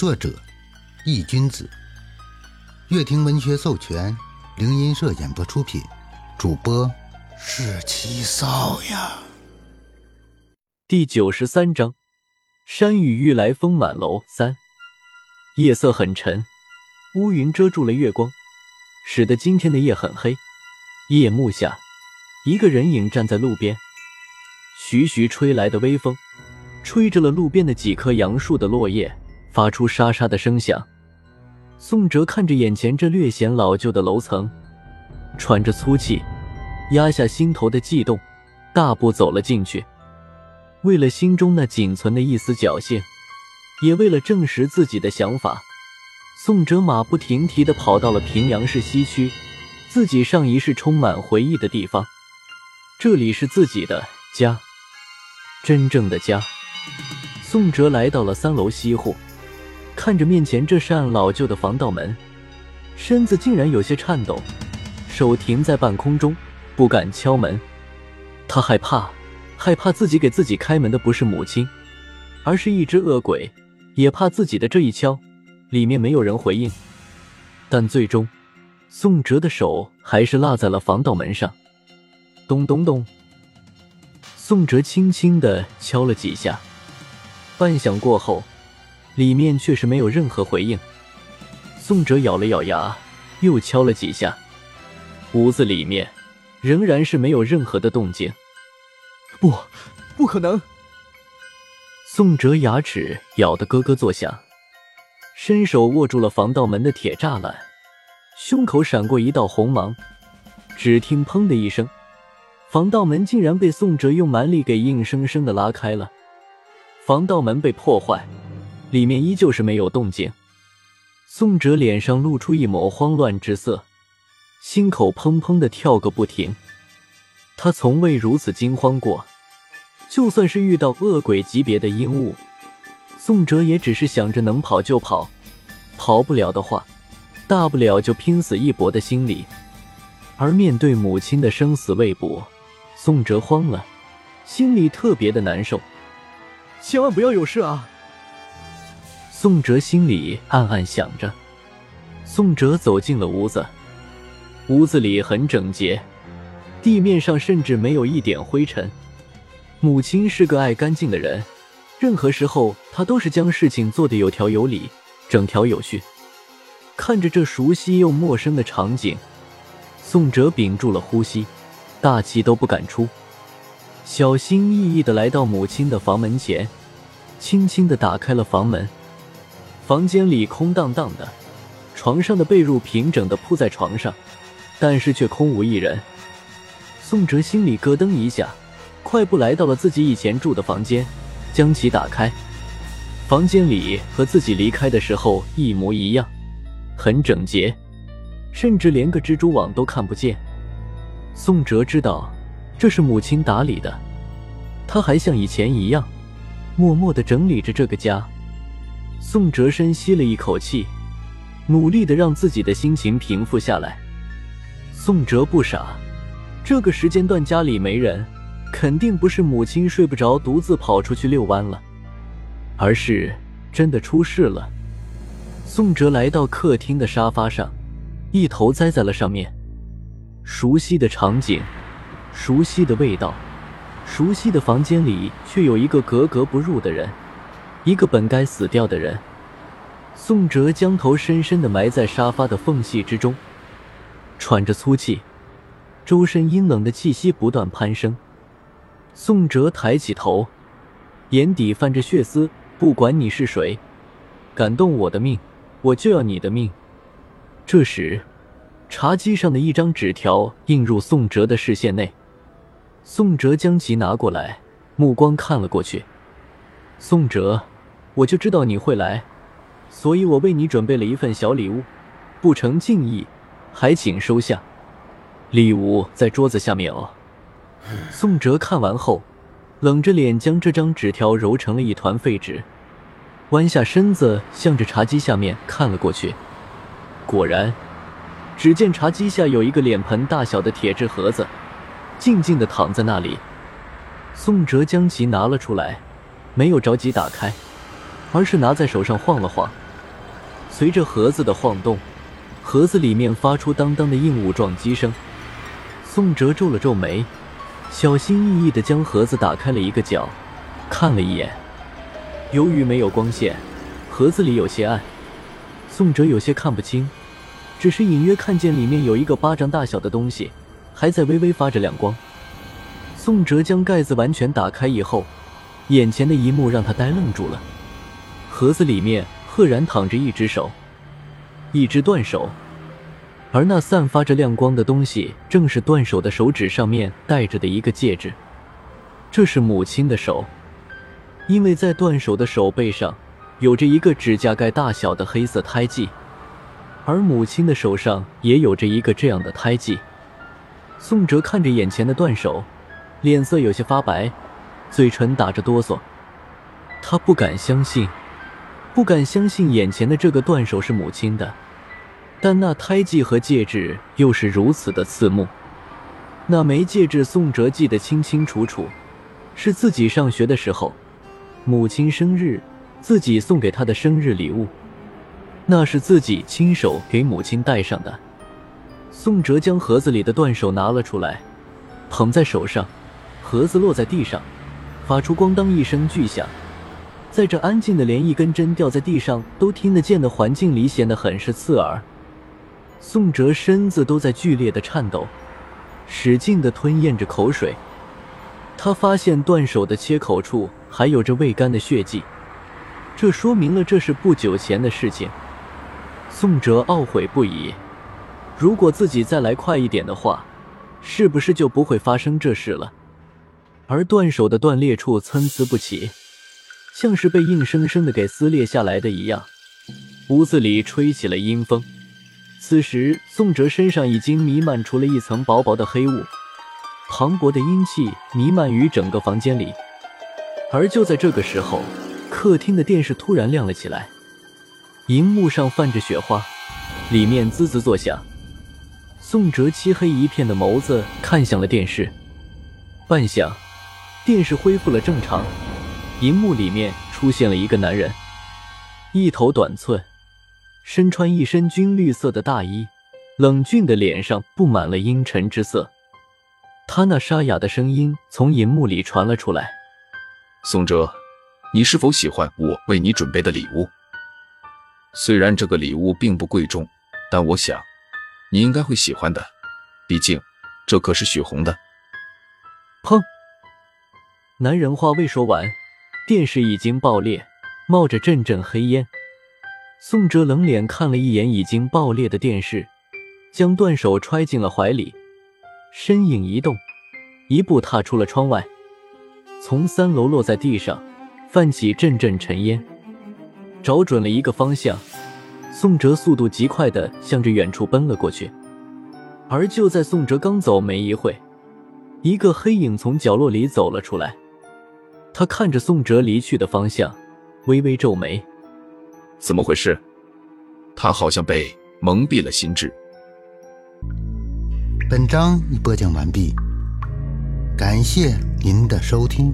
作者：易君子，乐亭文学授权，灵音社演播出品，主播是七少呀。第九十三章：山雨欲来风满楼三。夜色很沉，乌云遮住了月光，使得今天的夜很黑。夜幕下，一个人影站在路边，徐徐吹来的微风，吹着了路边的几棵杨树的落叶。发出沙沙的声响。宋哲看着眼前这略显老旧的楼层，喘着粗气，压下心头的悸动，大步走了进去。为了心中那仅存的一丝侥幸，也为了证实自己的想法，宋哲马不停蹄地跑到了平阳市西区，自己上一世充满回忆的地方。这里是自己的家，真正的家。宋哲来到了三楼西户。看着面前这扇老旧的防盗门，身子竟然有些颤抖，手停在半空中，不敢敲门。他害怕，害怕自己给自己开门的不是母亲，而是一只恶鬼，也怕自己的这一敲，里面没有人回应。但最终，宋哲的手还是落在了防盗门上。咚咚咚，宋哲轻轻的敲了几下，半响过后。里面却是没有任何回应。宋哲咬了咬牙，又敲了几下，屋子里面仍然是没有任何的动静。不，不可能！宋哲牙齿咬得咯咯作响，伸手握住了防盗门的铁栅栏，胸口闪过一道红芒。只听“砰”的一声，防盗门竟然被宋哲用蛮力给硬生生的拉开了。防盗门被破坏。里面依旧是没有动静，宋哲脸上露出一抹慌乱之色，心口砰砰的跳个不停。他从未如此惊慌过，就算是遇到恶鬼级别的阴物，宋哲也只是想着能跑就跑，跑不了的话，大不了就拼死一搏的心理。而面对母亲的生死未卜，宋哲慌了，心里特别的难受。千万不要有事啊！宋哲心里暗暗想着。宋哲走进了屋子，屋子里很整洁，地面上甚至没有一点灰尘。母亲是个爱干净的人，任何时候她都是将事情做得有条有理、整条有序。看着这熟悉又陌生的场景，宋哲屏住了呼吸，大气都不敢出，小心翼翼地来到母亲的房门前，轻轻地打开了房门。房间里空荡荡的，床上的被褥平整的铺在床上，但是却空无一人。宋哲心里咯噔一下，快步来到了自己以前住的房间，将其打开。房间里和自己离开的时候一模一样，很整洁，甚至连个蜘蛛网都看不见。宋哲知道这是母亲打理的，他还像以前一样，默默的整理着这个家。宋哲深吸了一口气，努力的让自己的心情平复下来。宋哲不傻，这个时间段家里没人，肯定不是母亲睡不着独自跑出去遛弯了，而是真的出事了。宋哲来到客厅的沙发上，一头栽在了上面。熟悉的场景，熟悉的味道，熟悉的房间里，却有一个格格不入的人。一个本该死掉的人，宋哲将头深深的埋在沙发的缝隙之中，喘着粗气，周身阴冷的气息不断攀升。宋哲抬起头，眼底泛着血丝。不管你是谁，敢动我的命，我就要你的命。这时，茶几上的一张纸条映入宋哲的视线内，宋哲将其拿过来，目光看了过去。宋哲。我就知道你会来，所以我为你准备了一份小礼物，不成敬意，还请收下。礼物在桌子下面哦。宋哲看完后，冷着脸将这张纸条揉成了一团废纸，弯下身子向着茶几下面看了过去。果然，只见茶几下有一个脸盆大小的铁质盒子，静静的躺在那里。宋哲将其拿了出来，没有着急打开。而是拿在手上晃了晃，随着盒子的晃动，盒子里面发出当当的硬物撞击声。宋哲皱了皱眉，小心翼翼地将盒子打开了一个角，看了一眼。由于没有光线，盒子里有些暗，宋哲有些看不清，只是隐约看见里面有一个巴掌大小的东西，还在微微发着亮光。宋哲将盖子完全打开以后，眼前的一幕让他呆愣住了。盒子里面赫然躺着一只手，一只断手。而那散发着亮光的东西，正是断手的手指上面戴着的一个戒指。这是母亲的手，因为在断手的手背上有着一个指甲盖大小的黑色胎记，而母亲的手上也有着一个这样的胎记。宋哲看着眼前的断手，脸色有些发白，嘴唇打着哆嗦，他不敢相信，不敢相信眼前的这个断手是母亲的。但那胎记和戒指又是如此的刺目。那枚戒指，宋哲记得清清楚楚，是自己上学的时候，母亲生日，自己送给她的生日礼物。那是自己亲手给母亲戴上的。宋哲将盒子里的断手拿了出来，捧在手上，盒子落在地上，发出咣当一声巨响，在这安静的连一根针掉在地上都听得见的环境里，显得很是刺耳。宋哲身子都在剧烈的颤抖，使劲的吞咽着口水。他发现断手的切口处还有着未干的血迹，这说明了这是不久前的事情。宋哲懊悔不已，如果自己再来快一点的话，是不是就不会发生这事了？而断手的断裂处参差不齐，像是被硬生生的给撕裂下来的一样。屋子里吹起了阴风。此时，宋哲身上已经弥漫出了一层薄薄的黑雾，磅礴的阴气弥漫于整个房间里。而就在这个时候，客厅的电视突然亮了起来，荧幕上泛着雪花，里面滋滋作响。宋哲漆黑一片的眸子看向了电视，半晌，电视恢复了正常，荧幕里面出现了一个男人，一头短寸。身穿一身军绿色的大衣，冷峻的脸上布满了阴沉之色。他那沙哑的声音从银幕里传了出来：“宋哲，你是否喜欢我为你准备的礼物？虽然这个礼物并不贵重，但我想你应该会喜欢的。毕竟这可是许红的。”砰！男人话未说完，电视已经爆裂，冒着阵阵黑烟。宋哲冷脸看了一眼已经爆裂的电视，将断手揣进了怀里，身影一动，一步踏出了窗外，从三楼落在地上，泛起阵阵尘烟。找准了一个方向，宋哲速度极快的向着远处奔了过去。而就在宋哲刚走没一会，一个黑影从角落里走了出来，他看着宋哲离去的方向，微微皱眉。怎么回事？他好像被蒙蔽了心智。本章已播讲完毕，感谢您的收听。